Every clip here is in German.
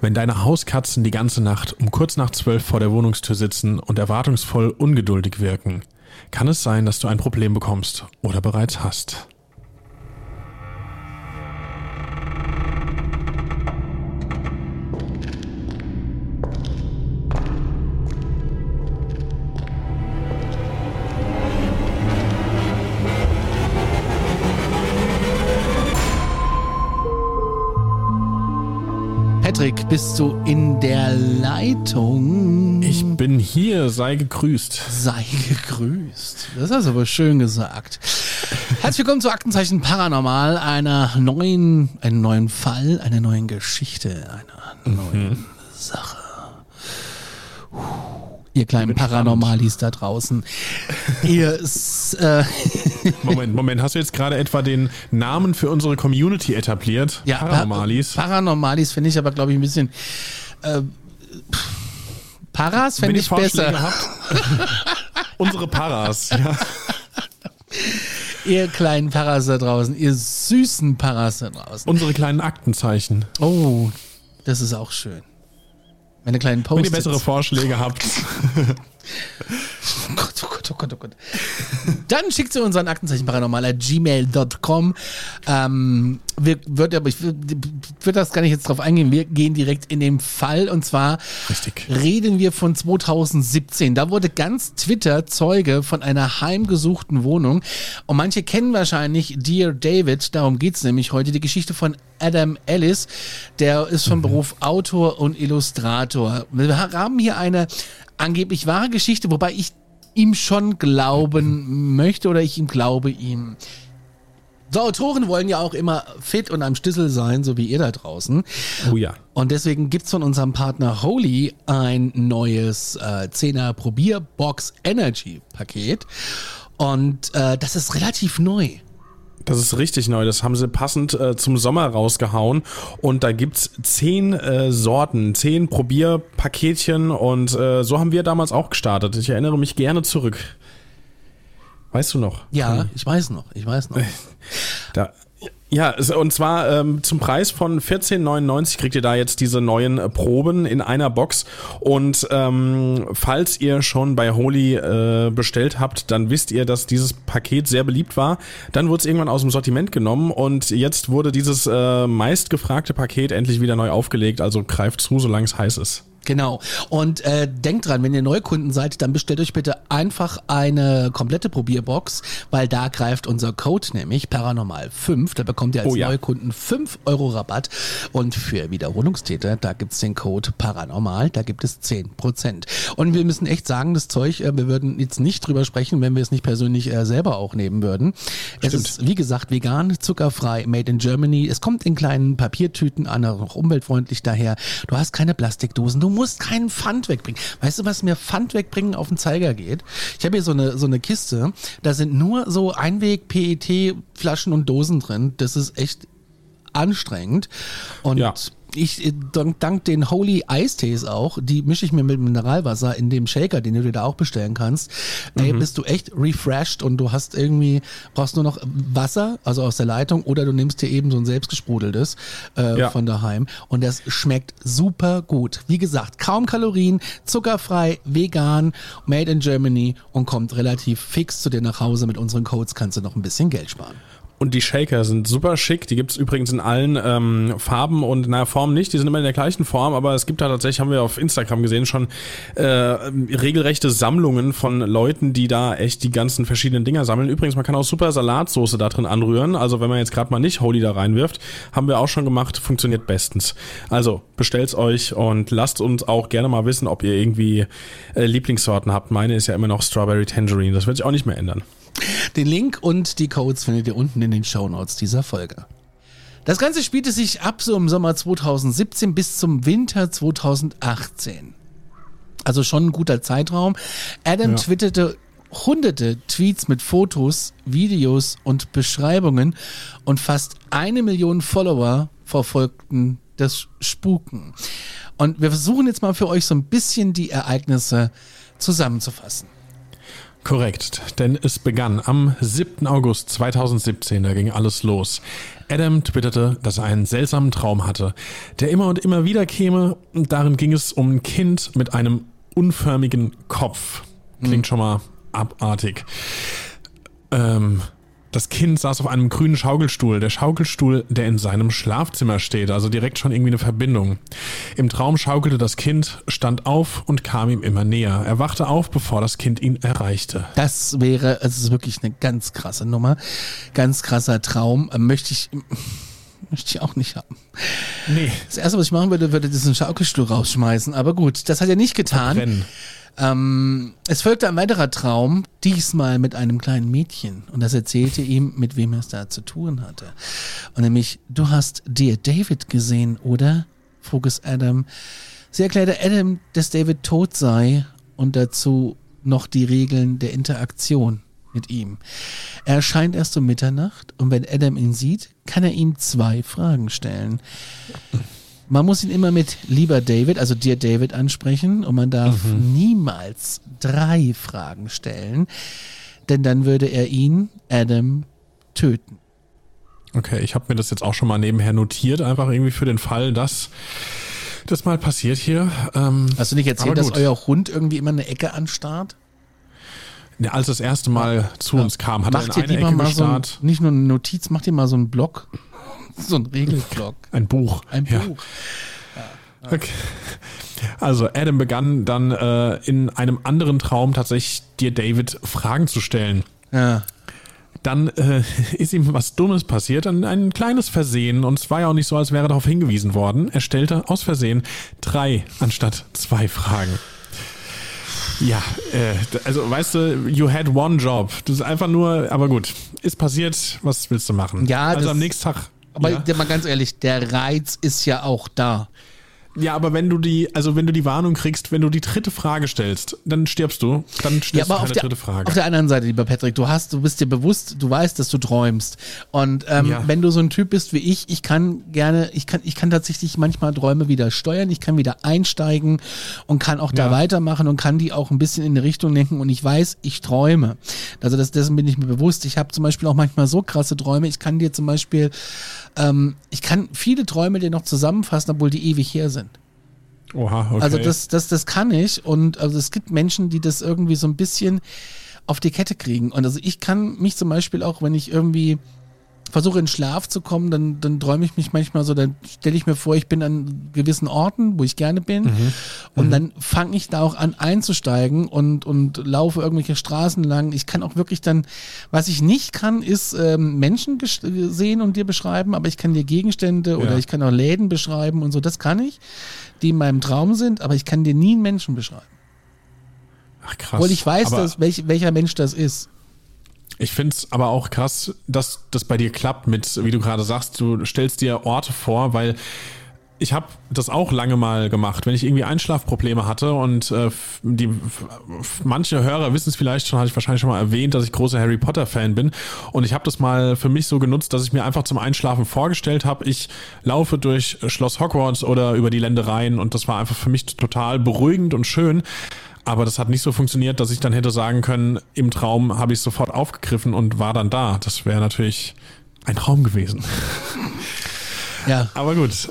Wenn deine Hauskatzen die ganze Nacht um kurz nach zwölf vor der Wohnungstür sitzen und erwartungsvoll ungeduldig wirken, kann es sein, dass du ein Problem bekommst oder bereits hast. Bist du in der Leitung? Ich bin hier, sei gegrüßt. Sei gegrüßt. Das hast du aber schön gesagt. Herzlich willkommen zu Aktenzeichen Paranormal, einer neuen, einem neuen Fall, einer neuen Geschichte, einer neuen Sache. Puh, Ihr kleinen Paranormalis da draußen. Ihr äh, Moment, Moment, hast du jetzt gerade etwa den Namen für unsere Community etabliert? ja, Paranormalis. Pa Paranormalis finde ich aber, glaube ich, ein bisschen. Äh, Paras fände ich besser. habt. unsere Paras. Ja. Ihr kleinen Paras da draußen, ihr süßen Paras da draußen. Unsere kleinen Aktenzeichen. Oh, das ist auch schön. Meine kleinen Wenn ihr bessere Vorschläge habt. Oh Gott, oh Gott, oh Gott, oh Gott. Dann schickt sie unseren Aktenzeichen paranormal gmail.com. Ähm, wir wird, aber ich würde würd das gar nicht jetzt drauf eingehen. Wir gehen direkt in den Fall und zwar Richtig. reden wir von 2017. Da wurde ganz Twitter Zeuge von einer heimgesuchten Wohnung. Und manche kennen wahrscheinlich Dear David. Darum geht's nämlich heute. Die Geschichte von Adam Ellis. Der ist von Beruf Autor und Illustrator. Wir haben hier eine angeblich wahre Geschichte, wobei ich ihm schon glauben möchte oder ich ihm glaube ihm. So, Autoren wollen ja auch immer fit und am Schlüssel sein, so wie ihr da draußen. Oh ja. Und deswegen gibt's von unserem Partner Holy ein neues äh, 10er Probierbox Energy Paket. Und äh, das ist relativ neu. Das ist richtig neu. Das haben sie passend äh, zum Sommer rausgehauen. Und da gibt's zehn äh, Sorten, zehn Probierpaketchen. Und äh, so haben wir damals auch gestartet. Ich erinnere mich gerne zurück. Weißt du noch? Ja, ich weiß noch, ich weiß noch. Da, ja, und zwar ähm, zum Preis von 14,99 kriegt ihr da jetzt diese neuen äh, Proben in einer Box. Und ähm, falls ihr schon bei Holy äh, bestellt habt, dann wisst ihr, dass dieses Paket sehr beliebt war. Dann wurde es irgendwann aus dem Sortiment genommen und jetzt wurde dieses äh, meistgefragte Paket endlich wieder neu aufgelegt. Also greift zu, solange es heiß ist. Genau. Und äh, denkt dran, wenn ihr Neukunden seid, dann bestellt euch bitte einfach eine komplette Probierbox, weil da greift unser Code nämlich Paranormal 5. Da bekommt ihr als Oh ja. Neukunden 5 Euro Rabatt. Und für Wiederholungstäter, da gibt's den Code Paranormal, da gibt es 10%. Und wir müssen echt sagen, das Zeug, äh, wir würden jetzt nicht drüber sprechen, wenn wir es nicht persönlich äh, selber auch nehmen würden. Es ist, wie gesagt, vegan, zuckerfrei, made in Germany. Es kommt in kleinen Papiertüten an, noch umweltfreundlich daher. Du hast keine Plastikdosen, du musst keinen Pfand wegbringen. Weißt du, was mir Pfand wegbringen auf den Zeiger geht? Ich habe hier so eine, so eine Kiste, da sind nur so Einweg-PET-Flaschen und Dosen drin. Das ist echt anstrengend. Und Ja. Ich, äh, dank, dank den Holy Eistees auch, die mische ich mir mit Mineralwasser in dem Shaker, den du dir da auch bestellen kannst. Ey, Mhm. bist du echt refreshed und du hast irgendwie, brauchst nur noch Wasser, also aus der Leitung, oder du nimmst dir eben so ein selbstgesprudeltes äh, Ja. von daheim. Und das schmeckt super gut. Wie gesagt, kaum Kalorien, zuckerfrei, vegan, made in Germany und kommt relativ fix zu dir nach Hause. Mit unseren Codes kannst du noch ein bisschen Geld sparen. Und die Shaker sind super schick. Die gibt's übrigens in allen ähm, Farben und naja, Formen nicht. Die sind immer in der gleichen Form, aber es gibt da tatsächlich, haben wir auf Instagram gesehen, schon äh, regelrechte Sammlungen von Leuten, die da echt die ganzen verschiedenen Dinger sammeln. Übrigens, man kann auch super Salatsoße da drin anrühren. Also wenn man jetzt gerade mal nicht Holy da reinwirft, haben wir auch schon gemacht, funktioniert bestens. Also bestellt's euch und lasst uns auch gerne mal wissen, ob ihr irgendwie äh, Lieblingssorten habt. Meine ist ja immer noch Strawberry Tangerine. Das wird sich auch nicht mehr ändern. Den Link und die Codes findet ihr unten in den Show Notes dieser Folge. Das Ganze spielte sich ab so im Sommer 2017 bis zum Winter 2018. Also schon ein guter Zeitraum. Adam Ja. twitterte hunderte Tweets mit Fotos, Videos und Beschreibungen und fast eine Million Follower verfolgten das Spuken. Und wir versuchen jetzt mal für euch so ein bisschen die Ereignisse zusammenzufassen. Korrekt, denn es begann am 7. August 2017, da ging alles los. Adam twitterte, dass er einen seltsamen Traum hatte, der immer und immer wieder käme. Darin ging es um ein Kind mit einem unförmigen Kopf. Klingt schon mal abartig. Ähm, das Kind saß auf einem grünen Schaukelstuhl, der Schaukelstuhl, der in seinem Schlafzimmer steht, also direkt schon irgendwie eine Verbindung. Im Traum schaukelte das Kind, stand auf und kam ihm immer näher. Er wachte auf, bevor das Kind ihn erreichte. Das wäre, es ist wirklich eine ganz krasse Nummer. Ganz krasser Traum. Äh, Möchte ich, möchte ich auch nicht haben. Nee. Das erste, was ich machen würde, würde diesen Schaukelstuhl rausschmeißen. Aber gut, das hat er nicht getan. Rennen. Ähm, es folgte ein weiterer Traum, diesmal mit einem kleinen Mädchen. Und das erzählte ihm, mit wem er es da zu tun hatte. Und nämlich, du hast Dear David gesehen, oder? frug es Adam. Sie erklärte Adam, dass David tot sei und dazu noch die Regeln der Interaktion mit ihm. Er erscheint erst um Mitternacht und wenn Adam ihn sieht, kann er ihm zwei Fragen stellen. Man muss ihn immer mit lieber David, also dir David ansprechen und man darf niemals drei Fragen stellen, denn dann würde er ihn, Adam, töten. Okay, ich habe mir das jetzt auch schon mal nebenher notiert, einfach irgendwie für den Fall, dass das mal passiert hier. Ähm, Hast du nicht erzählt, dass euer Hund irgendwie immer eine Ecke anstarrt? Ja, als das erste Mal zu uns kam, hat Macht er in eine Ecke mal so ein, gestarrt. nicht nur eine Notiz, macht dir mal so einen Block, so einen Regelblock, Ein Buch. ein ja. Buch. Okay. Also Adam begann dann äh, in einem anderen Traum tatsächlich dir David Fragen zu stellen. Ja. Dann äh, ist ihm was Dummes passiert, ein, ein kleines Versehen. Und es war ja auch nicht so, als wäre darauf hingewiesen worden. Er stellte aus Versehen drei anstatt zwei Fragen. Ja, äh, also weißt du, you had one job. Das ist einfach nur, aber gut, ist passiert, was willst du machen? Ja, also am nächsten Tag. Aber ja. mal ganz ehrlich, der Reiz ist ja auch da. Ja, aber wenn du die, also wenn du die Warnung kriegst, wenn du die dritte Frage stellst, dann stirbst du. Dann Ja, stellst aber du auf keine der, dritte Frage. auf der anderen Seite, lieber Patrick, du hast, du bist dir bewusst, du weißt, dass du träumst. Und ähm, Ja. wenn du so ein Typ bist wie ich, ich kann gerne, ich kann, ich kann tatsächlich manchmal Träume wieder steuern, ich kann wieder einsteigen und kann auch da Ja. weitermachen und kann die auch ein bisschen in eine Richtung lenken und ich weiß, ich träume. Also das, dessen bin ich mir bewusst. Ich habe zum Beispiel auch manchmal so krasse Träume. Ich kann dir zum Beispiel, ähm, ich kann viele Träume dir noch zusammenfassen, obwohl die ewig her sind. Oha, okay. Also das, das, das kann ich und also es gibt Menschen, die das irgendwie so ein bisschen auf die Kette kriegen. Und also ich kann mich zum Beispiel auch, wenn ich irgendwie versuche in Schlaf zu kommen, dann, dann träume ich mich manchmal so, dann stelle ich mir vor, ich bin an gewissen Orten, wo ich gerne bin. Und dann fange ich da auch an einzusteigen und, und laufe irgendwelche Straßen lang. Ich kann auch wirklich dann, was ich nicht kann, ist ähm, Menschen sehen und dir beschreiben, aber ich kann dir Gegenstände oder Ja. ich kann auch Läden beschreiben und so. Das kann ich, die in meinem Traum sind, aber ich kann dir nie einen Menschen beschreiben. Ach, krass. Obwohl ich weiß, dass, welch, welcher Mensch das ist. Ich find's aber auch krass, dass das bei dir klappt mit, wie du gerade sagst, du stellst dir Orte vor, weil ich habe das auch lange mal gemacht, wenn ich irgendwie Einschlafprobleme hatte und äh, die manche Hörer wissen es vielleicht schon, hatte ich wahrscheinlich schon mal erwähnt, dass ich großer Harry Potter Fan bin und ich habe das mal für mich so genutzt, dass ich mir einfach zum Einschlafen vorgestellt habe, ich laufe durch Schloss Hogwarts oder über die Ländereien und das war einfach für mich total beruhigend und schön. Aber das hat nicht so funktioniert, dass ich dann hätte sagen können, im Traum habe ich sofort aufgegriffen und war dann da. Das wäre natürlich ein Traum gewesen. Ja. Aber gut.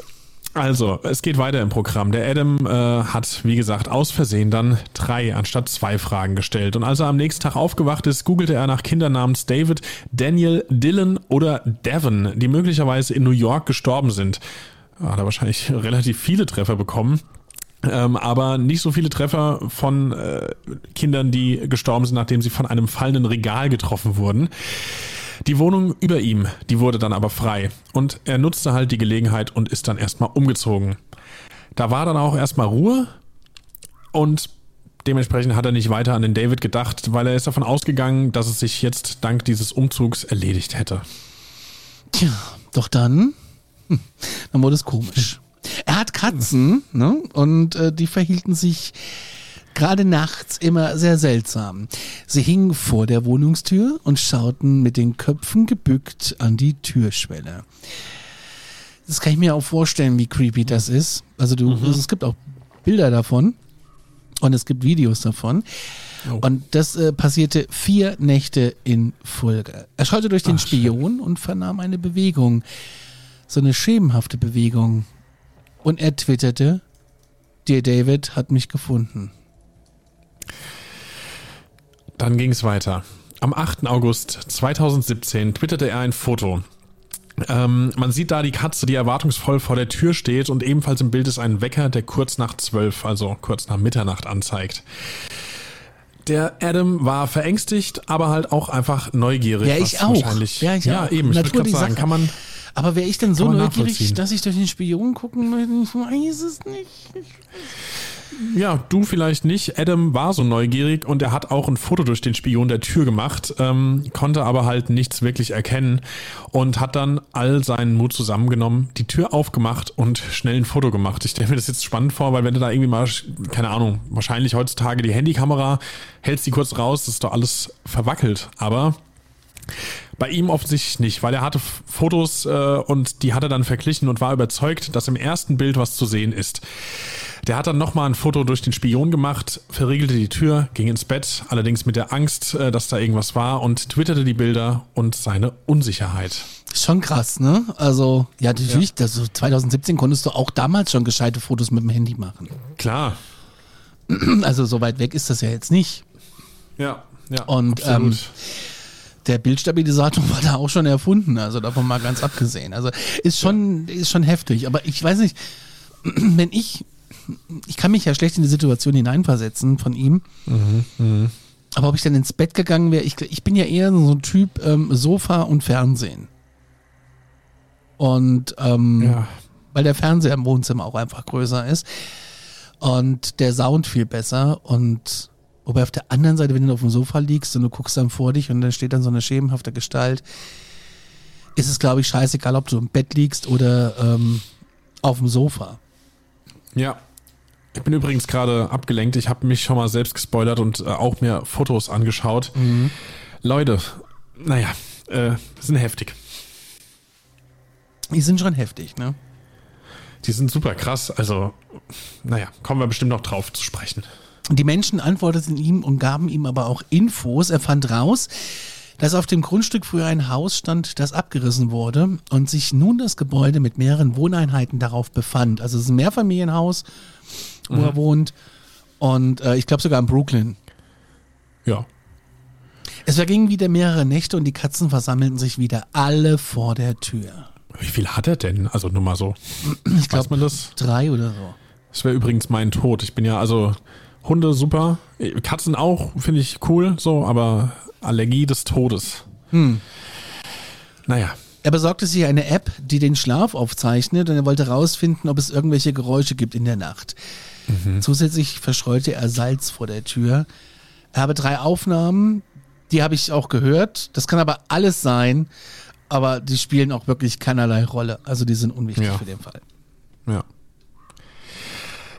Also, es geht weiter im Programm. Der Adam äh, hat, wie gesagt, aus Versehen dann drei anstatt zwei Fragen gestellt. Und als er am nächsten Tag aufgewacht ist, googelte er nach Kindern namens David, Daniel, Dylan oder Devon, die möglicherweise in New York gestorben sind. Hat er wahrscheinlich relativ viele Treffer bekommen. Ähm, aber nicht so viele Treffer von äh, Kindern, die gestorben sind, nachdem sie von einem fallenden Regal getroffen wurden. Die Wohnung über ihm, die wurde dann aber frei und er nutzte halt die Gelegenheit und ist dann erstmal umgezogen. Da war dann auch erstmal Ruhe und dementsprechend hat er nicht weiter an den David gedacht, weil er ist davon ausgegangen, dass es sich jetzt dank dieses Umzugs erledigt hätte. Tja, doch dann, hm, dann wurde es komisch. Er hat Katzen, ne? Und äh, die verhielten sich gerade nachts immer sehr seltsam. Sie hingen vor der Wohnungstür und schauten mit den Köpfen gebückt an die Türschwelle. Das kann ich mir auch vorstellen, wie creepy das ist. Also du, mhm. es gibt auch Bilder davon und es gibt Videos davon. Oh. Und das äh, passierte vier Nächte in Folge. Er schaute durch den Ach, Spion shit. und vernahm eine Bewegung. So eine schemenhafte Bewegung. Und er twitterte, Dear David hat mich gefunden. Dann ging es weiter. Am 8. August 2017 twitterte er ein Foto. Ähm, man sieht da die Katze, die erwartungsvoll vor der Tür steht und ebenfalls im Bild ist ein Wecker, der kurz nach 12, also kurz nach Mitternacht anzeigt. Der Adam war verängstigt, aber halt auch einfach neugierig. Ja, ich auch. Ja, ich ja auch. eben. Ich würde sagen, kann man. Aber wäre ich denn so neugierig, dass ich durch den Spion gucken möchte? Ich weiß es nicht. Ja, du vielleicht nicht. Adam war so neugierig und er hat auch ein Foto durch den Spion der Tür gemacht, ähm, konnte aber halt nichts wirklich erkennen und hat dann all seinen Mut zusammengenommen, die Tür aufgemacht und schnell ein Foto gemacht. Ich stelle mir das jetzt spannend vor, weil wenn du da irgendwie mal, keine Ahnung, wahrscheinlich heutzutage die Handykamera, hältst die kurz raus, das ist doch alles verwackelt. Aber bei ihm offensichtlich nicht, weil er hatte Fotos äh, und die hat er dann verglichen und war überzeugt, dass im ersten Bild was zu sehen ist. Der hat dann nochmal ein Foto durch den Spion gemacht, verriegelte die Tür, ging ins Bett, allerdings mit der Angst, äh, dass da irgendwas war und twitterte die Bilder und seine Unsicherheit. Schon krass, ne? Also, ja, natürlich, ja. Das, 2017 konntest du auch damals schon gescheite Fotos mit dem Handy machen. Klar. Also, so weit weg ist das ja jetzt nicht. Ja, ja. Und ähm, der Bildstabilisator war da auch schon erfunden, also davon mal ganz abgesehen. Also ist schon, ist schon heftig. Aber ich weiß nicht, wenn ich ich kann mich ja schlecht in die Situation hineinversetzen von ihm. Mhm, mh. Aber ob ich dann ins Bett gegangen wäre, ich, ich bin ja eher so ein Typ ähm, Sofa und Fernsehen. Und ähm, ja. weil der Fernseher im Wohnzimmer auch einfach größer ist und der Sound viel besser und wobei auf der anderen Seite, wenn du auf dem Sofa liegst und du guckst dann vor dich und da steht dann so eine schemenhafte Gestalt, ist es glaube ich scheißegal, ob du im Bett liegst oder ähm, auf dem Sofa. Ja. Ich bin übrigens gerade abgelenkt. Ich habe mich schon mal selbst gespoilert und äh, auch mir Fotos angeschaut. Mhm. Leute, naja, äh, sind heftig. Die sind schon heftig, ne? Die sind super krass. Also, naja, kommen wir bestimmt noch drauf zu sprechen. Die Menschen antworteten ihm und gaben ihm aber auch Infos. Er fand raus, dass auf dem Grundstück früher ein Haus stand, das abgerissen wurde und sich nun das Gebäude mit mehreren Wohneinheiten darauf befand. Also es ist ein Mehrfamilienhaus wo mhm. er wohnt. Und äh, ich glaube sogar in Brooklyn. Ja. Es vergingen wieder mehrere Nächte und die Katzen versammelten sich wieder alle vor der Tür. Wie viel hat er denn? Also nur mal so. Ich glaube man das? Drei oder so. Das wäre übrigens mein Tod. Ich bin ja also Hunde super, Katzen auch finde ich cool, so, aber Allergie des Todes. Hm. Naja. Er besorgte sich eine App, die den Schlaf aufzeichnet und er wollte herausfinden, ob es irgendwelche Geräusche gibt in der Nacht. Mhm. Zusätzlich verschreute er Salz vor der Tür. Er habe drei Aufnahmen, die habe ich auch gehört. Das kann aber alles sein, aber die spielen auch wirklich keinerlei Rolle. Also die sind unwichtig ja. für den Fall. Ja.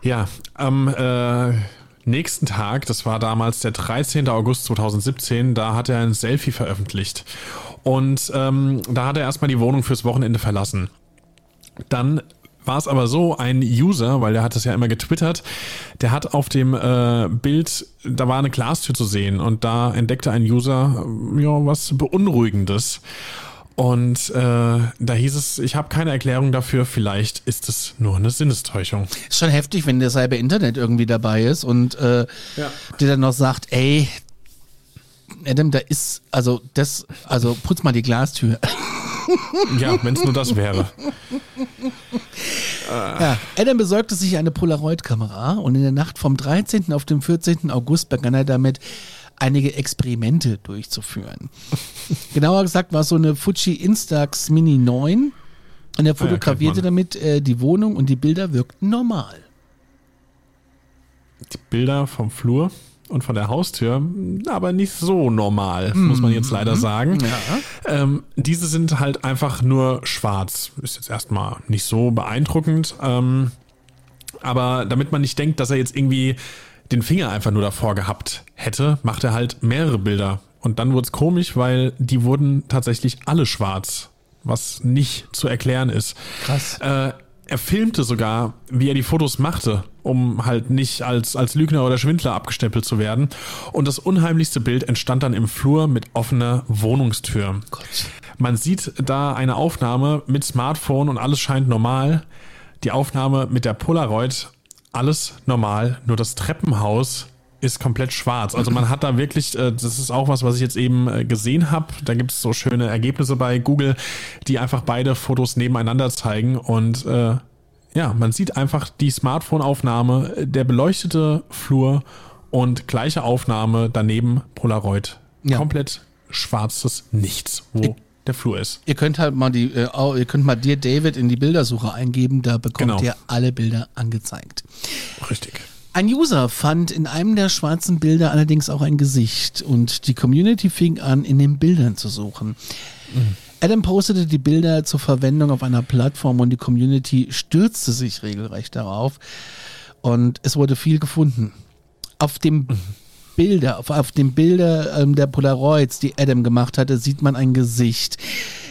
Ja, am äh, nächsten Tag, das war damals der 13. August 2017, da hat er ein Selfie veröffentlicht. Und ähm, da hat er erstmal die Wohnung fürs Wochenende verlassen. Dann war es aber so, ein User, weil der hat das ja immer getwittert, der hat auf dem äh, Bild, da war eine Glastür zu sehen und da entdeckte ein User, ja, was Beunruhigendes. Und äh, da hieß es, ich habe keine Erklärung dafür, vielleicht ist es nur eine Sinnestäuschung. Ist schon heftig, wenn der Cyber Internet irgendwie dabei ist und äh, ja. der dann noch sagt, ey, Adam, da ist, also das, also putz mal die Glastür. Ja, wenn es nur das wäre. Ja, Adam besorgte sich eine Polaroid-Kamera und in der Nacht vom 13. auf den 14. August begann er damit, einige Experimente durchzuführen. Genauer gesagt war es so eine Fuji Instax Mini 9 und er fotografierte ah, ja, damit äh, die Wohnung und die Bilder wirkten normal. Die Bilder vom Flur und von der Haustür, aber nicht so normal, mm. muss man jetzt leider mhm. sagen. Ja. Ähm, diese sind halt einfach nur schwarz. Ist jetzt erstmal nicht so beeindruckend. Ähm, aber damit man nicht denkt, dass er jetzt irgendwie den Finger einfach nur davor gehabt hätte, macht er halt mehrere Bilder. Und dann wurde es komisch, weil die wurden tatsächlich alle schwarz, was nicht zu erklären ist. Krass. Äh, er filmte sogar, wie er die Fotos machte, um halt nicht als, als Lügner oder Schwindler abgestempelt zu werden. Und das unheimlichste Bild entstand dann im Flur mit offener Wohnungstür. Gott. Man sieht da eine Aufnahme mit Smartphone und alles scheint normal. Die Aufnahme mit der Polaroid alles normal, nur das Treppenhaus ist komplett schwarz. Also man hat da wirklich, äh, das ist auch was, was ich jetzt eben äh, gesehen habe. Da gibt es so schöne Ergebnisse bei Google, die einfach beide Fotos nebeneinander zeigen. Und äh, ja, man sieht einfach die Smartphone-Aufnahme, der beleuchtete Flur und gleiche Aufnahme daneben Polaroid. Ja. Komplett schwarzes Nichts. Wo der Flur ist. Ihr könnt halt mal die, äh, ihr könnt mal dir David in die Bildersuche eingeben, da bekommt genau. ihr alle Bilder angezeigt. Richtig. Ein User fand in einem der schwarzen Bilder allerdings auch ein Gesicht und die Community fing an, in den Bildern zu suchen. Mhm. Adam postete die Bilder zur Verwendung auf einer Plattform und die Community stürzte sich regelrecht darauf und es wurde viel gefunden. Auf dem mhm. Bilder, auf, auf den Bilder ähm, der Polaroids, die Adam gemacht hatte, sieht man ein Gesicht.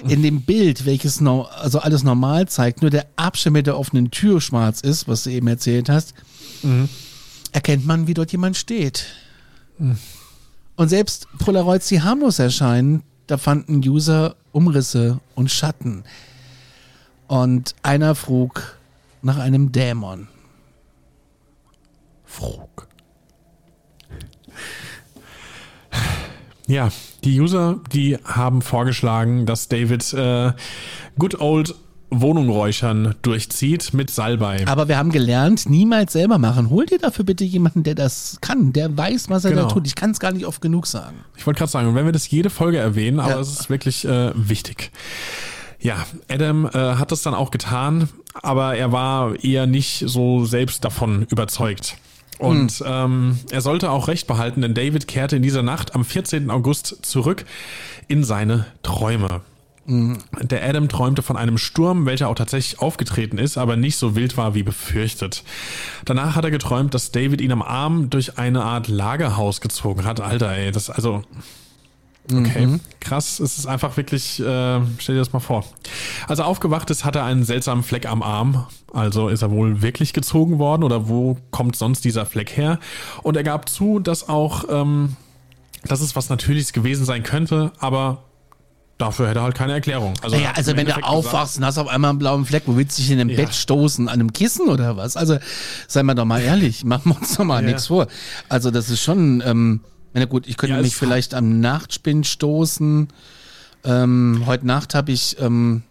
In dem Bild, welches no, also alles normal zeigt, nur der Abstand mit der offenen Tür schwarz ist, was du eben erzählt hast, mhm. erkennt man, wie dort jemand steht. Mhm. Und selbst Polaroids, die harmlos erscheinen, da fanden User Umrisse und Schatten. Und einer frug nach einem Dämon. Frug. Ja, die User, die haben vorgeschlagen, dass David äh, Good Old Wohnung räuchern durchzieht mit Salbei. Aber wir haben gelernt, niemals selber machen. Hol dir dafür bitte jemanden, der das kann, der weiß, was er genau. da tut. Ich kann es gar nicht oft genug sagen. Ich wollte gerade sagen, wenn wir das jede Folge erwähnen, aber es ist wirklich äh, wichtig. Ja, Adam äh, hat das dann auch getan, aber er war eher nicht so selbst davon überzeugt. Und hm. ähm, er sollte auch recht behalten, denn David kehrte in dieser Nacht am 14. August zurück in seine Träume. Hm. Der Adam träumte von einem Sturm, welcher auch tatsächlich aufgetreten ist, aber nicht so wild war wie befürchtet. Danach hat er geträumt, dass David ihn am Arm durch eine Art Lagerhaus gezogen hat. Alter, ey, das also Okay, mhm. krass. Es ist einfach wirklich, äh, stell dir das mal vor. Als er aufgewacht ist, hat er einen seltsamen Fleck am Arm. Also ist er wohl wirklich gezogen worden oder wo kommt sonst dieser Fleck her? Und er gab zu, dass auch, ähm, dass es was Natürliches gewesen sein könnte, aber Dafür hätte er halt keine Erklärung. Also, naja, also wenn du aufwachst gesagt, und hast auf einmal einen blauen Fleck, wo willst du dich in dem ja. Bett stoßen? An einem Kissen oder was? Also, seien wir doch mal ehrlich, machen wir uns doch mal ja. nichts vor. Also, das ist schon, ähm, na gut, ich könnte ja, mich vielleicht am Nachtspind stoßen. Ähm, heute Nacht habe ich ähm,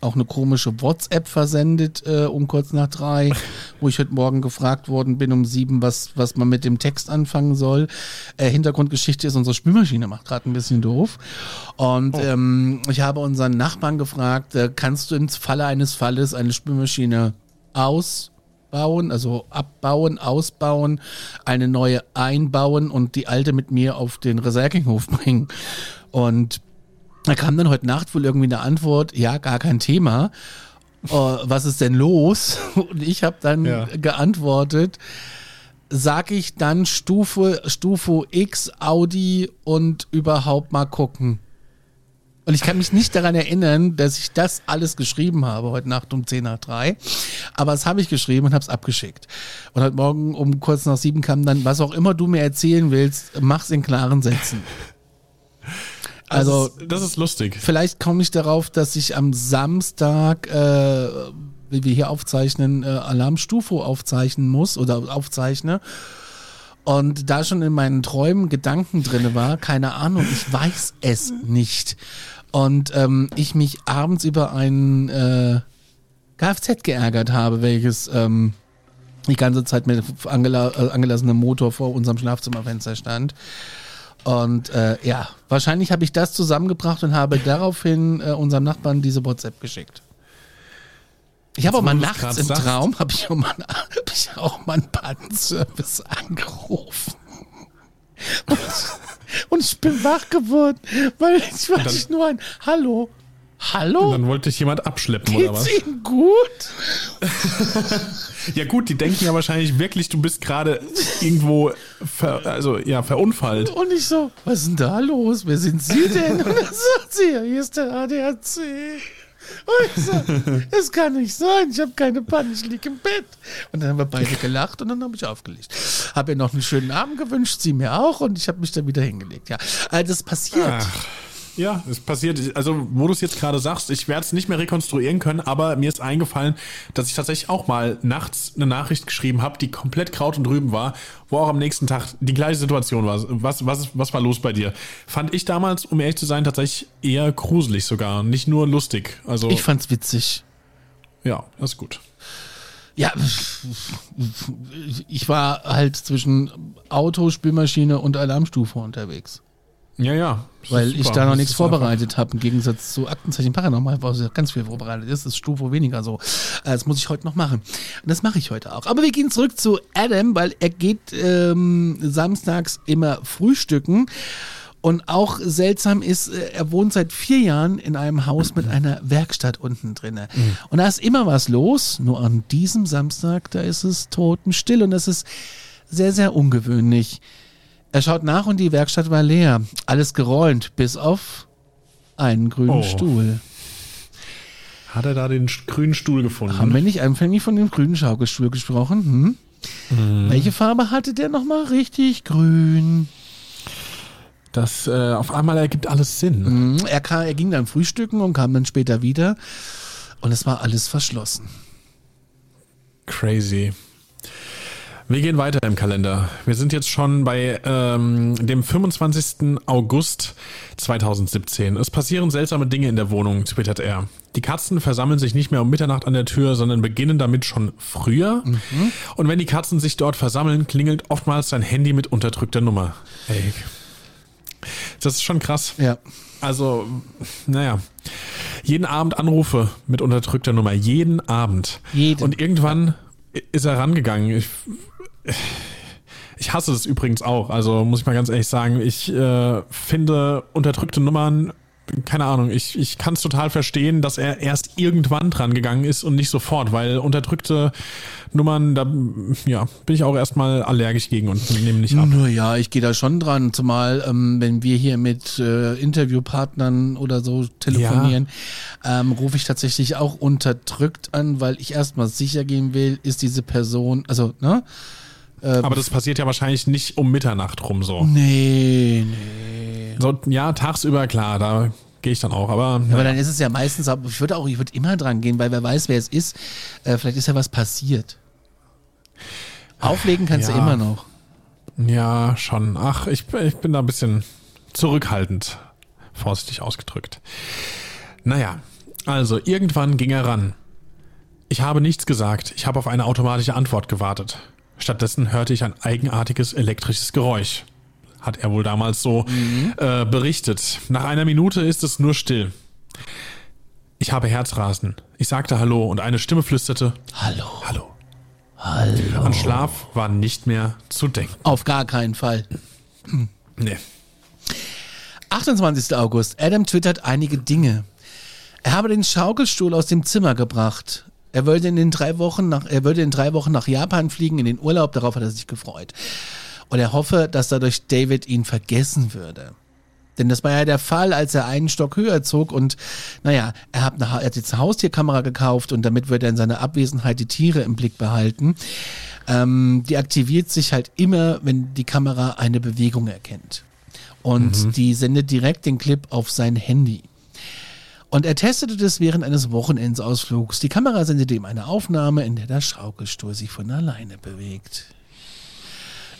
auch eine komische WhatsApp versendet äh, um kurz nach drei, wo ich heute Morgen gefragt worden bin um sieben, was, was man mit dem Text anfangen soll. Äh, Hintergrundgeschichte ist, unsere Spülmaschine macht gerade ein bisschen doof. Und oh. ähm, ich habe unseren Nachbarn gefragt, äh, kannst du im Falle eines Falles eine Spülmaschine aus bauen, also abbauen, ausbauen, eine neue einbauen und die alte mit mir auf den Recyclinghof bringen. Und da kam dann heute Nacht wohl irgendwie eine Antwort, ja, gar kein Thema. Uh, was ist denn los? Und ich habe dann ja. geantwortet, sag ich dann Stufe, Stufe X, Audi und überhaupt mal gucken. Und ich kann mich nicht daran erinnern, dass ich das alles geschrieben habe heute Nacht um 10 nach 3. Aber das habe ich geschrieben und habe es abgeschickt. Und heute Morgen um kurz nach 7 kam dann, was auch immer du mir erzählen willst, mach's in klaren Sätzen. Also, das ist, das ist lustig. Vielleicht komme ich darauf, dass ich am Samstag, äh, wie wir hier aufzeichnen, äh, Alarmstufo aufzeichnen muss oder aufzeichne. Und da schon in meinen Träumen Gedanken drinne war, keine Ahnung, ich weiß es nicht. Und ähm, ich mich abends über ein äh, Kfz geärgert habe, welches ähm, die ganze Zeit mit angela äh, angelassenem Motor vor unserem Schlafzimmerfenster stand. Und äh, ja, wahrscheinlich habe ich das zusammengebracht und habe daraufhin äh, unserem Nachbarn diese WhatsApp geschickt. Ich habe auch mal nachts im sagst. Traum, habe ich, auch mal- hab ich auch mal einen Pannenservice angerufen. Und, und ich bin wach geworden, weil ich war nicht nur ein Hallo. Hallo? Dann wollte dich jemand abschleppen oder Geht's was? Ihnen gut? Ja gut, die denken ja wahrscheinlich wirklich, du bist gerade irgendwo ver, also ja verunfallt. Und ich so, was ist denn da los? Wer sind Sie denn? Und dann sagt sie, hier ist der ADAC. Es kann nicht sein, ich habe keine Panne, ich liege im Bett. Und dann haben wir beide gelacht und dann habe ich aufgelegt. Habe ihr noch einen schönen Abend gewünscht, sie mir auch und ich habe mich dann wieder hingelegt. Ja, also das passiert. Ach, ja, es passiert. Also, wo du es jetzt gerade sagst, ich werde es nicht mehr rekonstruieren können, aber mir ist eingefallen, dass ich tatsächlich auch mal nachts eine Nachricht geschrieben habe, die komplett Kraut und Rüben war, wo auch am nächsten Tag die gleiche Situation war. Was, was, was war los bei dir? Fand ich damals, um ehrlich zu sein, tatsächlich eher gruselig sogar, nicht nur lustig. Also, Ich fand's witzig. ja, das ist gut. Ja, ich war halt zwischen Auto, Spülmaschine und Alarmstufe unterwegs. Ja, ja. Weil ist ich super. da noch nichts vorbereitet habe, im Gegensatz zu Aktenzeichen Paranormal, wo ganz viel vorbereitet ist, ist Stufo weniger so. Äh, Das muss ich heute noch machen. Und das mache ich heute auch. Aber wir gehen zurück zu Adam, weil er geht ähm, samstags immer frühstücken. Und auch seltsam ist, äh, er wohnt seit vier Jahren in einem Haus mit einer Werkstatt unten drinne. Und da ist immer was los. Nur an diesem Samstag, da ist es totenstill. Und das ist sehr, sehr ungewöhnlich. Er schaut nach und die Werkstatt war leer. Alles geräumt, bis auf einen grünen Oh. Stuhl. Hat er da den grünen Stuhl gefunden? Haben wir nicht anfänglich von dem grünen Schaukelstuhl gesprochen? Hm? Welche Farbe hatte der nochmal? Richtig grün. Das äh, auf einmal ergibt alles Sinn. Hm, Er, kam, er ging dann frühstücken und kam dann später wieder. Und es war alles verschlossen. Crazy. Wir gehen weiter im Kalender. Wir sind jetzt schon bei ähm, dem 25. August 2017. Es passieren seltsame Dinge in der Wohnung, twittert er. Die Katzen versammeln sich nicht mehr um Mitternacht an der Tür, sondern beginnen damit schon früher. Und wenn die Katzen sich dort versammeln, klingelt oftmals sein Handy mit unterdrückter Nummer. Ey. Das ist schon krass. Ja. Also, naja. Jeden Abend Anrufe mit unterdrückter Nummer. Jeden Abend. Jeden. Und irgendwann ist er rangegangen. Ich, ich hasse es übrigens auch. Also muss ich mal ganz ehrlich sagen, ich äh, finde unterdrückte Nummern, keine Ahnung, ich, ich kann es total verstehen, dass er erst irgendwann dran gegangen ist und nicht sofort, weil unterdrückte Nummern, da ja, bin ich auch erstmal allergisch gegen und nehme nicht ab. Nur ja, ich gehe da schon dran, zumal ähm, wenn wir hier mit äh, Interviewpartnern oder so telefonieren, ähm, rufe ich tatsächlich auch unterdrückt an, weil ich erstmal sicher gehen will, ist diese Person, also, ne? Aber das passiert ja wahrscheinlich nicht um Mitternacht rum so. Nee, nee. So, ja, tagsüber, klar, da gehe ich dann auch, aber, Aber dann ist es ja meistens, ich würde auch, ich würde immer dran gehen, weil wer weiß, wer es ist, äh, vielleicht ist ja was passiert. Auflegen kannst Ja. du immer noch. ja, schon. Ach, ich, ich bin da ein bisschen zurückhaltend, vorsichtig ausgedrückt. Naja, also irgendwann ging er ran. Ich habe nichts gesagt, ich habe auf eine automatische Antwort gewartet. Stattdessen hörte ich ein eigenartiges elektrisches Geräusch. Hat er wohl damals so äh, berichtet. Nach einer Minute ist es nur still. Ich habe Herzrasen. Ich sagte Hallo und eine Stimme flüsterte Hallo. Hallo. Hallo. An Schlaf war nicht mehr zu denken. Auf gar keinen Fall. Nee. 28. August. Adam twittert einige Dinge. Er habe den Schaukelstuhl aus dem Zimmer gebracht. Er wollte in den drei Wochen nach, er würde in drei Wochen nach Japan fliegen, in den Urlaub. Darauf hat er sich gefreut. Und er hoffe, dass dadurch David ihn vergessen würde. Denn das war ja der Fall, als er einen Stock höher zog und, naja, er hat, eine, er hat jetzt eine Haustierkamera gekauft und damit wird er in seiner Abwesenheit die Tiere im Blick behalten. Ähm, die aktiviert sich halt immer, wenn die Kamera eine Bewegung erkennt. Und die sendet direkt den Clip auf sein Handy. Und er testete das während eines Wochenendsausflugs. Die Kamera sendete ihm eine Aufnahme, in der der Schaukelstuhl sich von alleine bewegt.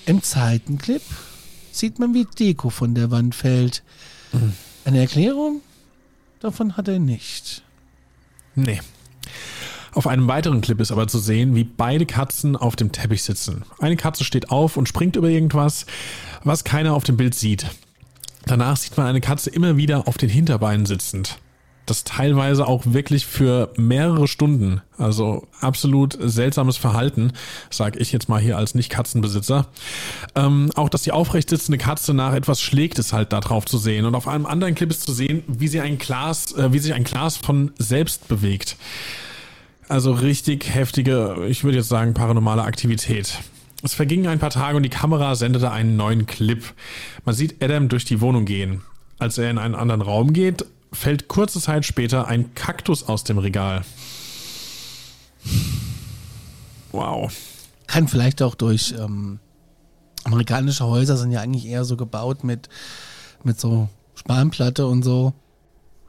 Im zweiten Clip sieht man, wie Deko von der Wand fällt. Eine Erklärung davon hat er nicht. Nee. Auf einem weiteren Clip ist aber zu sehen, wie beide Katzen auf dem Teppich sitzen. Eine Katze steht auf und springt über irgendwas, was keiner auf dem Bild sieht. Danach sieht man eine Katze immer wieder auf den Hinterbeinen sitzend. Das teilweise auch wirklich für mehrere Stunden. Also absolut seltsames Verhalten, sage ich jetzt mal hier als Nicht-Katzenbesitzer. Ähm, auch, dass die aufrecht sitzende Katze nach etwas schlägt, ist halt da drauf zu sehen. Und auf einem anderen Clip ist zu sehen, wie sie ein Glas, äh, wie sich ein Glas von selbst bewegt. Also richtig heftige, ich würde jetzt sagen, paranormale Aktivität. Es vergingen ein paar Tage und die Kamera sendete einen neuen Clip. Man sieht Adam durch die Wohnung gehen. Als er in einen anderen Raum geht, fällt kurze Zeit später ein Kaktus aus dem Regal. Wow. Kann vielleicht auch durch ähm, amerikanische Häuser sind ja eigentlich eher so gebaut mit, mit so Spanplatte und so.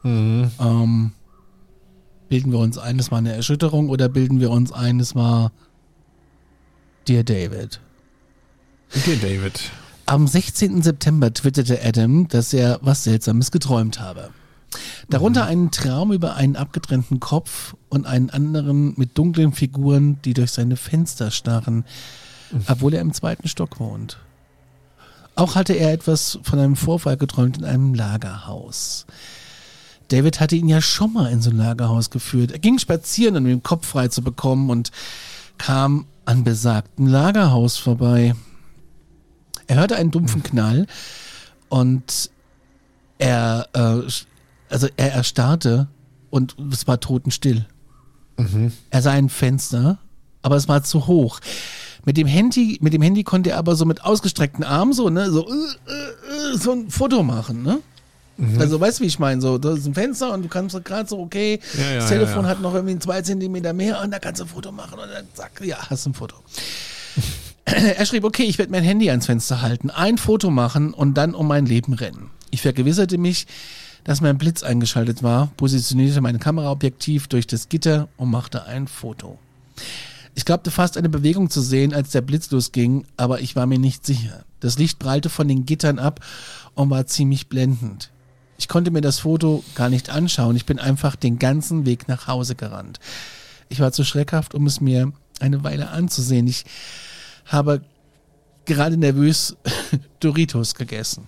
Ähm, bilden wir uns ein, es war eine Erschütterung oder bilden wir uns ein, es war Dear David? Okay, David. Am 16. September twitterte Adam, dass er was Seltsames geträumt habe. Darunter einen Traum über einen abgetrennten Kopf und einen anderen mit dunklen Figuren, die durch seine Fenster starren, obwohl er im zweiten Stock wohnt. Auch hatte er etwas von einem Vorfall geträumt in einem Lagerhaus. David hatte ihn ja schon mal in so ein Lagerhaus geführt. Er ging spazieren, um den Kopf frei zu bekommen und kam an besagten Lagerhaus vorbei. Er hörte einen dumpfen Knall und er, äh, also er erstarrte und es war totenstill. Er sah ein Fenster, aber es war zu hoch. Mit dem Handy, mit dem Handy konnte er aber so mit ausgestreckten Armen so, ne, so, äh, äh, äh, so ein Foto machen, ne? Also weißt du, wie ich meine? So, da ist ein Fenster und du kannst gerade so, okay, Ja, ja, das Telefon ja, hat noch irgendwie zwei Zentimeter mehr und da kannst du ein Foto machen und dann zack, ja, hast du ein Foto. er schrieb, okay, ich werde mein Handy ans Fenster halten, ein Foto machen und dann um mein Leben rennen. Ich vergewisserte mich, dass mein Blitz eingeschaltet war, positionierte mein Kameraobjektiv durch das Gitter und machte ein Foto. Ich glaubte fast eine Bewegung zu sehen, als der Blitz losging, aber ich war mir nicht sicher. Das Licht prallte von den Gittern ab und war ziemlich blendend. Ich konnte mir das Foto gar nicht anschauen. Ich bin einfach den ganzen Weg nach Hause gerannt. Ich war zu schreckhaft, um es mir eine Weile anzusehen. Ich habe gerade nervös Doritos gegessen.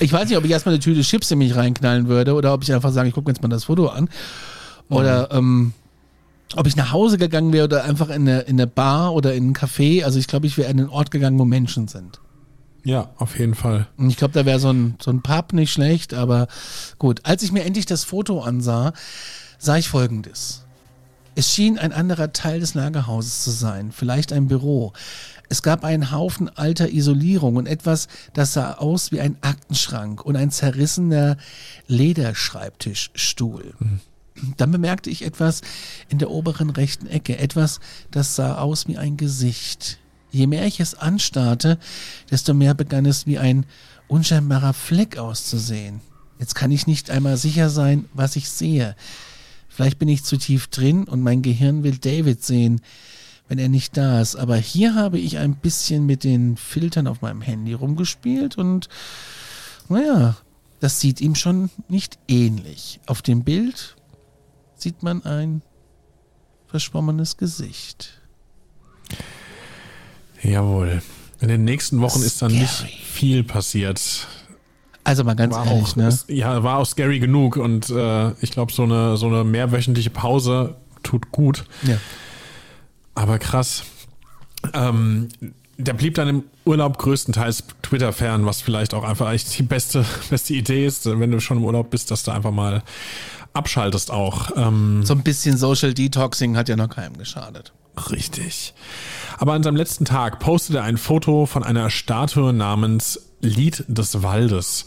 Ich weiß nicht, ob ich erstmal eine Tüte Chips in mich reinknallen würde oder ob ich einfach sage, ich gucke mir jetzt mal das Foto an. Oder ähm, ob ich nach Hause gegangen wäre oder einfach in eine, in eine Bar oder in ein Café. Also ich glaube, ich wäre in einen Ort gegangen, wo Menschen sind. Ja, auf jeden Fall. Und ich glaube, da wäre so ein, so ein Pub nicht schlecht, aber gut. Als ich mir endlich das Foto ansah, sah ich folgendes. Es schien ein anderer Teil des Lagerhauses zu sein, vielleicht ein Büro. Es gab einen Haufen alter Isolierung und etwas, das sah aus wie ein Aktenschrank und ein zerrissener Lederschreibtischstuhl. Dann bemerkte ich etwas in der oberen rechten Ecke, etwas, das sah aus wie ein Gesicht. Je mehr ich es anstarrte, desto mehr begann es wie ein unscheinbarer Fleck auszusehen. Jetzt kann ich nicht einmal sicher sein, was ich sehe. Vielleicht bin ich zu tief drin und mein Gehirn will David sehen, wenn er nicht da ist. Aber hier habe ich ein bisschen mit den Filtern auf meinem Handy rumgespielt und naja, das sieht ihm schon nicht ähnlich. Auf dem Bild sieht man ein verschwommenes Gesicht. Jawohl. In den nächsten Wochen ist dann nicht viel passiert. Also mal ganz War ehrlich, auch, ne? ist, ja, war auch scary genug und äh, ich glaube, so eine, so eine mehrwöchentliche Pause tut gut. Ja. Aber krass. Ähm, der blieb dann im Urlaub größtenteils Twitter fern, was vielleicht auch einfach eigentlich die beste, beste Idee ist, wenn du schon im Urlaub bist, dass du einfach mal abschaltest auch. Ähm, So ein bisschen Social Detoxing hat ja noch keinem geschadet. Richtig. Aber an seinem letzten Tag postete er ein Foto von einer Statue namens Lied des Waldes.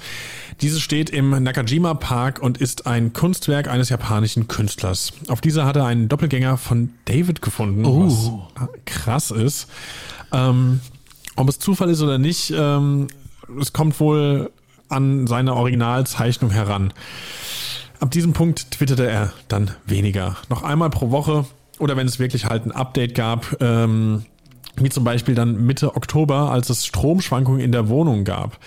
Diese steht im Nakajima Park und ist ein Kunstwerk eines japanischen Künstlers. Auf dieser hat er einen Doppelgänger von David gefunden, was krass ist. Ähm, ob es Zufall ist oder nicht, ähm, es kommt wohl an seine Originalzeichnung heran. Ab diesem Punkt twitterte er dann weniger. Noch einmal pro Woche oder wenn es wirklich halt ein Update gab, ähm, wie zum Beispiel dann Mitte Oktober, als es Stromschwankungen in der Wohnung gab.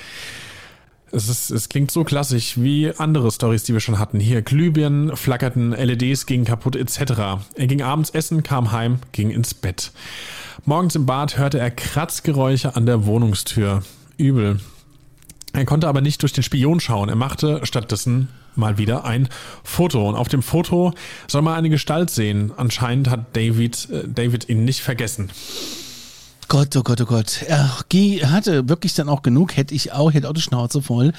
Es, ist, es klingt so klassisch wie andere Stories, die wir schon hatten. Hier Glühbirnen flackerten, LEDs gingen kaputt etc. Er ging abends essen, kam heim, ging ins Bett. Morgens im Bad hörte er Kratzgeräusche an der Wohnungstür. Übel. Er konnte aber nicht durch den Spion schauen. Er machte stattdessen mal wieder ein Foto. Und auf dem Foto soll man eine Gestalt sehen. Anscheinend hat David, äh, David ihn nicht vergessen. Gott, oh Gott, oh Gott. Er hatte wirklich dann auch genug, hätte ich auch, hätte auch die Schnauze voll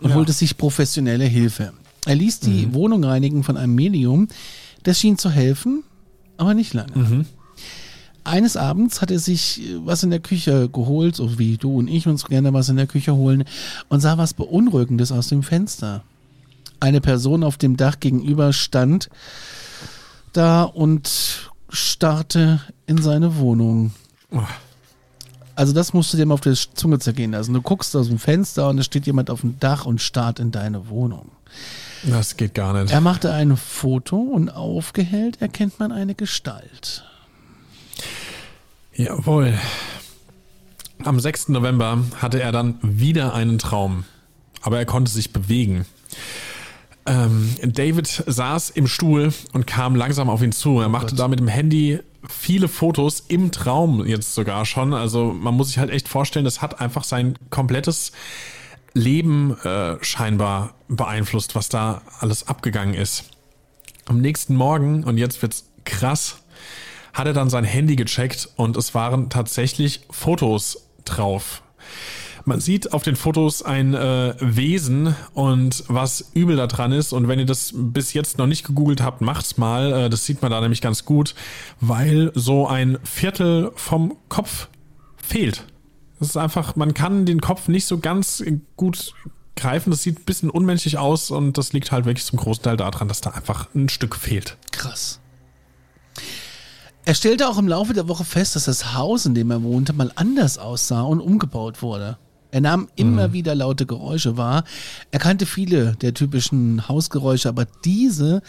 und ja. holte sich professionelle Hilfe. Er ließ die mhm. Wohnung reinigen von einem Medium. Das schien zu helfen, aber nicht lange. Mhm. Eines Abends hat er sich was in der Küche geholt, so wie du und ich uns gerne was in der Küche holen, und sah was Beunruhigendes aus dem Fenster. Eine Person auf dem Dach gegenüber stand da und starrte in seine Wohnung. Oh. Also das musst du dir mal auf die Zunge zergehen lassen. Du guckst aus dem Fenster und es steht jemand auf dem Dach und starrt in deine Wohnung. Das geht gar nicht. Er machte ein Foto und aufgehellt erkennt man eine Gestalt. Jawohl. Am 6. November hatte er dann wieder einen Traum, aber er konnte sich bewegen. Ähm, David saß im Stuhl und kam langsam auf ihn zu. Er machte oh da mit dem Handy viele Fotos im Traum jetzt sogar schon. Also man muss sich halt echt vorstellen, das hat einfach sein komplettes Leben äh, scheinbar beeinflusst, was da alles abgegangen ist. Am nächsten Morgen, und jetzt wird's krass, hat er dann sein Handy gecheckt und es waren tatsächlich Fotos drauf. Man sieht auf den Fotos ein äh, Wesen und was übel da dran ist. Und wenn ihr das bis jetzt noch nicht gegoogelt habt, macht's mal. Äh, das sieht man da nämlich ganz gut, weil so ein Viertel vom Kopf fehlt. Das ist einfach, man kann den Kopf nicht so ganz gut greifen. Das sieht ein bisschen unmenschlich aus und das liegt halt wirklich zum großen Teil daran, dass da einfach ein Stück fehlt. Krass. Er stellte auch im Laufe der Woche fest, dass das Haus, in dem er wohnte, mal anders aussah und umgebaut wurde. Er nahm immer mhm. wieder laute Geräusche wahr. Er kannte viele der typischen Hausgeräusche, aber diese,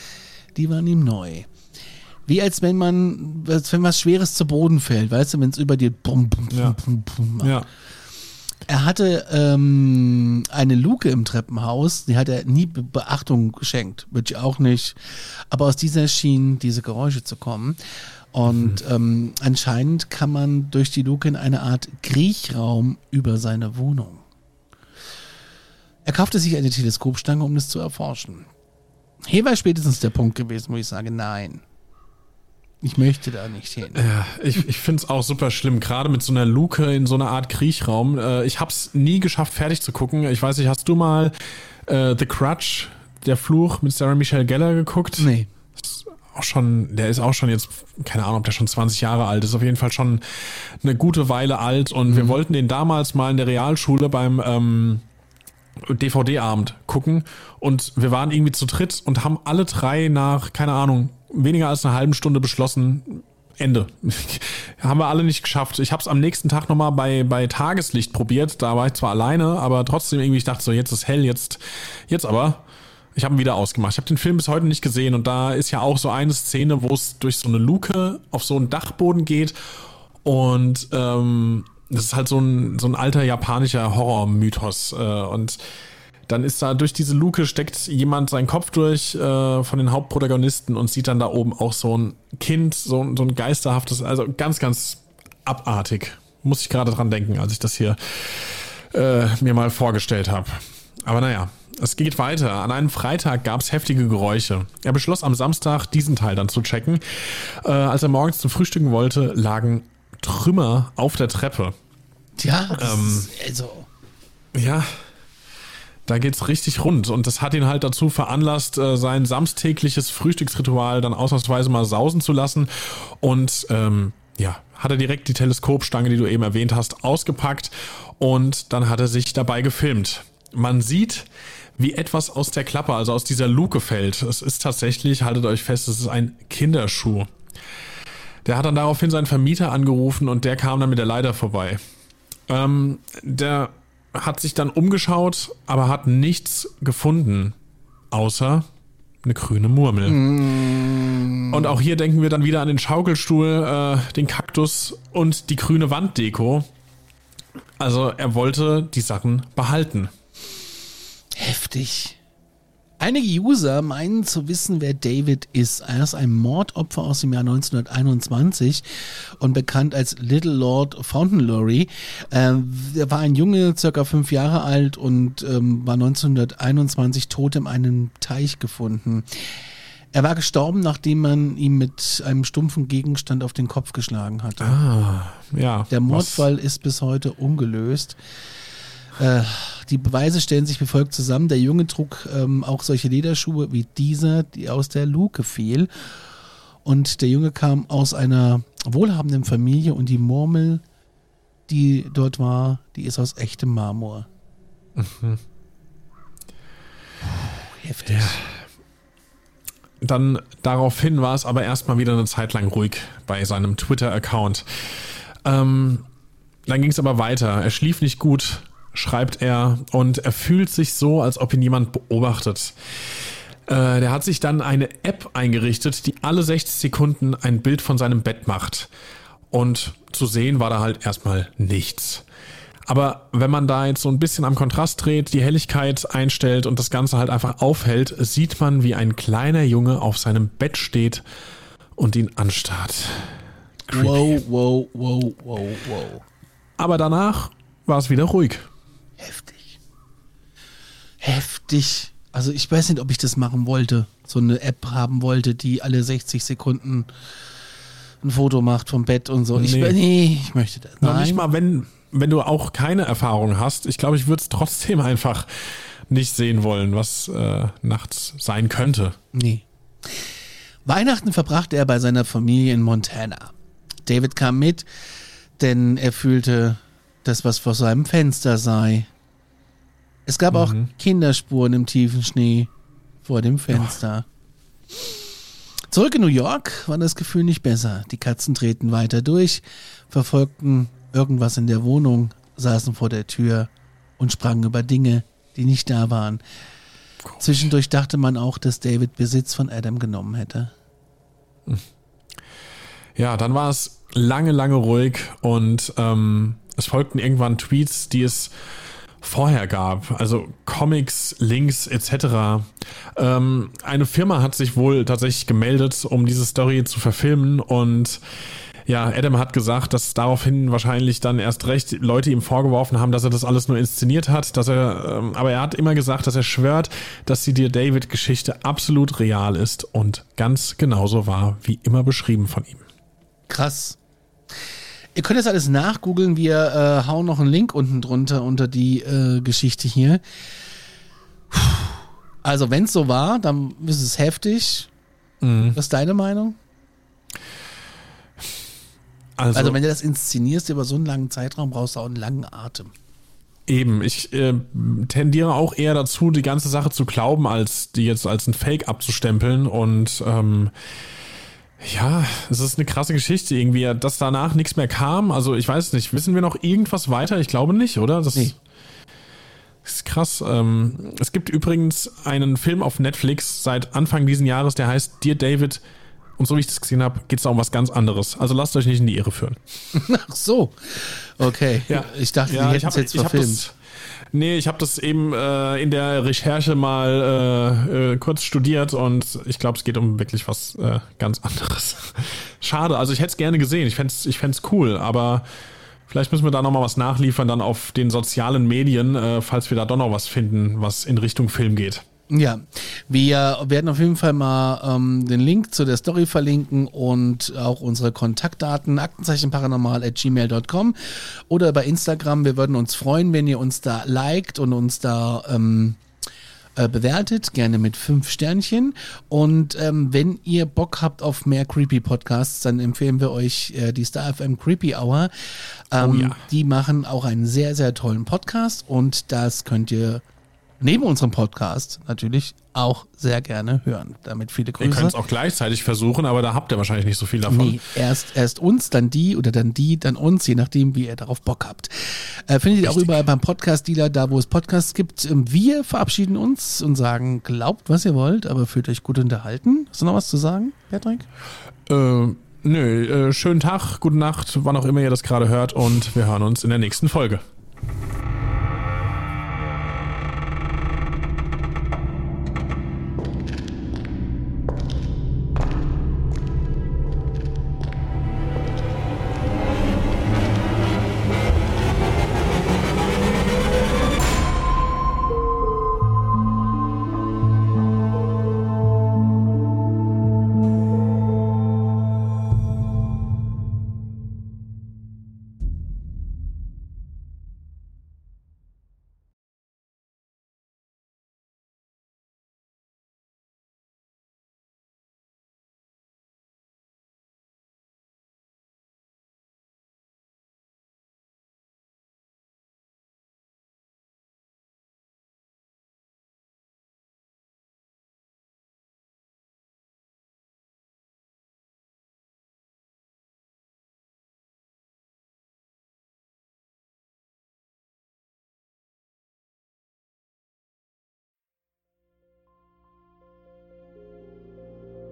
die waren ihm neu. Wie als wenn man, wenn was Schweres zu Boden fällt, weißt du, wenn es über dir bum, bum, bum, ja. bum, bum ja. Er hatte ähm, eine Luke im Treppenhaus, die hat er nie Beachtung geschenkt, würde ich auch nicht. Aber aus dieser schienen diese Geräusche zu kommen. Und mhm. ähm, anscheinend kann man durch die Luke in eine Art Kriechraum über seine Wohnung. Er kaufte sich eine Teleskopstange, um es zu erforschen. Hier war spätestens der Punkt gewesen, wo ich sage, nein. Ich möchte da nicht hin. Ja, ich, ich finde es auch super schlimm, gerade mit so einer Luke in so einer Art Kriechraum. Äh, ich habe es nie geschafft, fertig zu gucken. Ich weiß nicht, hast du mal äh, The Crutch, der Fluch mit Sarah Michelle Geller geguckt? Nee auch schon, der ist auch schon jetzt, keine Ahnung, ob der schon 20 Jahre alt ist, auf jeden Fall schon eine gute Weile alt und mhm. wir wollten den damals mal in der Realschule beim ähm, DVD-Abend gucken und wir waren irgendwie zu dritt und haben alle drei nach, keine Ahnung, weniger als einer halben Stunde beschlossen, Ende. haben wir alle nicht geschafft. Ich habe es am nächsten Tag nochmal bei, bei Tageslicht probiert. Da war ich zwar alleine, aber trotzdem irgendwie, ich dachte so, jetzt ist hell, jetzt, jetzt aber. Ich habe ihn wieder ausgemacht. Ich habe den Film bis heute nicht gesehen und da ist ja auch so eine Szene, wo es durch so eine Luke auf so einen Dachboden geht und ähm, das ist halt so ein, so ein alter japanischer Horror-Mythos äh, und dann ist da durch diese Luke steckt jemand seinen Kopf durch äh, von den Hauptprotagonisten und sieht dann da oben auch so ein Kind, so, so ein geisterhaftes, also ganz, ganz abartig. Muss ich gerade dran denken, als ich das hier äh, mir mal vorgestellt habe. Aber naja, es geht weiter. An einem Freitag gab es heftige Geräusche. Er beschloss am Samstag, diesen Teil dann zu checken. Äh, als er morgens zum Frühstücken wollte, lagen Trümmer auf der Treppe. Ja, ähm, also. Ja, da geht's richtig rund und das hat ihn halt dazu veranlasst, äh, sein samstägliches Frühstücksritual dann ausnahmsweise mal sausen zu lassen und ähm, ja, hat er direkt die Teleskopstange, die du eben erwähnt hast, ausgepackt und dann hat er sich dabei gefilmt. Man sieht, wie etwas aus der Klappe, also aus dieser Luke fällt. Es ist tatsächlich, haltet euch fest, es ist ein Kinderschuh. Der hat dann daraufhin seinen Vermieter angerufen und der kam dann mit der Leiter vorbei. Ähm, der hat sich dann umgeschaut, aber hat nichts gefunden, außer eine grüne Murmel. Mm. Und auch hier denken wir dann wieder an den Schaukelstuhl, äh, den Kaktus und die grüne Wanddeko. Also er wollte die Sachen behalten. Heftig. Einige User meinen zu wissen, wer David ist. Er ist ein Mordopfer aus dem Jahr 1921 und bekannt als Little Lord Fauntleroy. Ähm, er war ein Junge, circa fünf Jahre alt und ähm, war 1921 tot in einem Teich gefunden. Er war gestorben, nachdem man ihm mit einem stumpfen Gegenstand auf den Kopf geschlagen hatte. Ah, ja. Der Mordfall was? ist bis heute ungelöst. Äh, die Beweise stellen sich wie folgt zusammen. Der Junge trug ähm, auch solche Lederschuhe wie dieser, die aus der Luke fiel. Und der Junge kam aus einer wohlhabenden Familie und die Murmel, die dort war, die ist aus echtem Marmor. Mhm. Heftig. Ja. Dann daraufhin war es aber erstmal wieder eine Zeit lang ruhig bei seinem Twitter-Account. Ähm, dann ging es aber weiter. Er schlief nicht gut, schreibt er, und er fühlt sich so, als ob ihn jemand beobachtet. Äh, der hat sich dann eine App eingerichtet, die alle 60 Sekunden ein Bild von seinem Bett macht. Und zu sehen war da halt erstmal nichts. Aber wenn man da jetzt so ein bisschen am Kontrast dreht, die Helligkeit einstellt und das Ganze halt einfach aufhält, sieht man, wie ein kleiner Junge auf seinem Bett steht und ihn anstarrt. Creepy. Wow, wow, wow, wow, wow. Aber danach war es wieder ruhig. Heftig. Heftig. Also ich weiß nicht, ob ich das machen wollte. So eine App haben wollte, die alle 60 Sekunden ein Foto macht vom Bett und so. Nee. Ich, nee, ich möchte das. Nein. Nicht mal, wenn, wenn du auch keine Erfahrung hast. Ich glaube, ich würde es trotzdem einfach nicht sehen wollen, was äh, nachts sein könnte. Nee. Weihnachten verbrachte er bei seiner Familie in Montana. David kam mit, denn er fühlte, dass was vor seinem Fenster sei. Es gab mhm. auch Kinderspuren im tiefen Schnee vor dem Fenster. Oh. Zurück in New York war das Gefühl nicht besser. Die Katzen drehten weiter durch, verfolgten irgendwas in der Wohnung, saßen vor der Tür und sprangen über Dinge, die nicht da waren. Komisch. Zwischendurch dachte man auch, dass David Besitz von Adam genommen hätte. Ja, dann war es lange, lange ruhig und ähm, es folgten irgendwann Tweets, die es vorher gab, also Comics, Links etc. Ähm, eine Firma hat sich wohl tatsächlich gemeldet, um diese Story zu verfilmen und ja, Adam hat gesagt, dass daraufhin wahrscheinlich dann erst recht Leute ihm vorgeworfen haben, dass er das alles nur inszeniert hat, dass er, ähm, aber er hat immer gesagt, dass er schwört, dass die Dear David Geschichte absolut real ist und ganz genauso war, wie immer beschrieben von ihm. Krass. Ihr könnt das alles nachgoogeln. Wir äh, hauen noch einen Link unten drunter unter die äh, Geschichte hier. Also, wenn es so war, dann ist es heftig. Mhm. Was ist deine Meinung? Also, also, wenn du das inszenierst über so einen langen Zeitraum, brauchst du auch einen langen Atem. Eben, ich äh, tendiere auch eher dazu, die ganze Sache zu glauben, als die jetzt als ein Fake abzustempeln. Und ähm, ja, es ist eine krasse Geschichte irgendwie, dass danach nichts mehr kam. Also ich weiß nicht, wissen wir noch irgendwas weiter? Ich glaube nicht, oder? Das nee. ist krass. Ähm, es gibt übrigens einen Film auf Netflix seit Anfang diesen Jahres, der heißt Dear David. Und so wie ich das gesehen habe, geht es da um was ganz anderes. Also lasst euch nicht in die Irre führen. Ach so. Okay. Ja. Ich dachte, ja, die hätten es jetzt verfilmt. Nee, ich habe das eben äh, in der Recherche mal äh, äh, kurz studiert und ich glaube, es geht um wirklich was äh, ganz anderes. Schade, also ich hätte es gerne gesehen, ich fände es ich fänd's cool, aber vielleicht müssen wir da nochmal was nachliefern, dann auf den sozialen Medien, äh, falls wir da doch noch was finden, was in Richtung Film geht. Ja, wir werden auf jeden Fall mal ähm, den Link zu der Story verlinken und auch unsere Kontaktdaten aktenzeichenparanormal.gmail.com oder bei Instagram. Wir würden uns freuen, wenn ihr uns da liked und uns da ähm, äh, bewertet, gerne mit fünf Sternchen. Und ähm, wenn ihr Bock habt auf mehr Creepy Podcasts, dann empfehlen wir euch äh, die Star FM Creepy Hour. Ähm, oh ja. Die machen auch einen sehr, sehr tollen Podcast und das könnt ihr neben unserem Podcast natürlich auch sehr gerne hören. Damit viele Grüße. Ihr könnt es auch gleichzeitig versuchen, aber da habt ihr wahrscheinlich nicht so viel davon. Nee, erst, erst uns, dann die oder dann die, dann uns, je nachdem, wie ihr darauf Bock habt. Äh, findet ihr auch überall beim Podcast-Dealer, da wo es Podcasts gibt. Ähm, wir verabschieden uns und sagen, glaubt, was ihr wollt, aber fühlt euch gut unterhalten. Hast du noch was zu sagen, Patrick? Äh, nö, äh, schönen Tag, gute Nacht, wann auch immer ihr das gerade hört und wir hören uns in der nächsten Folge.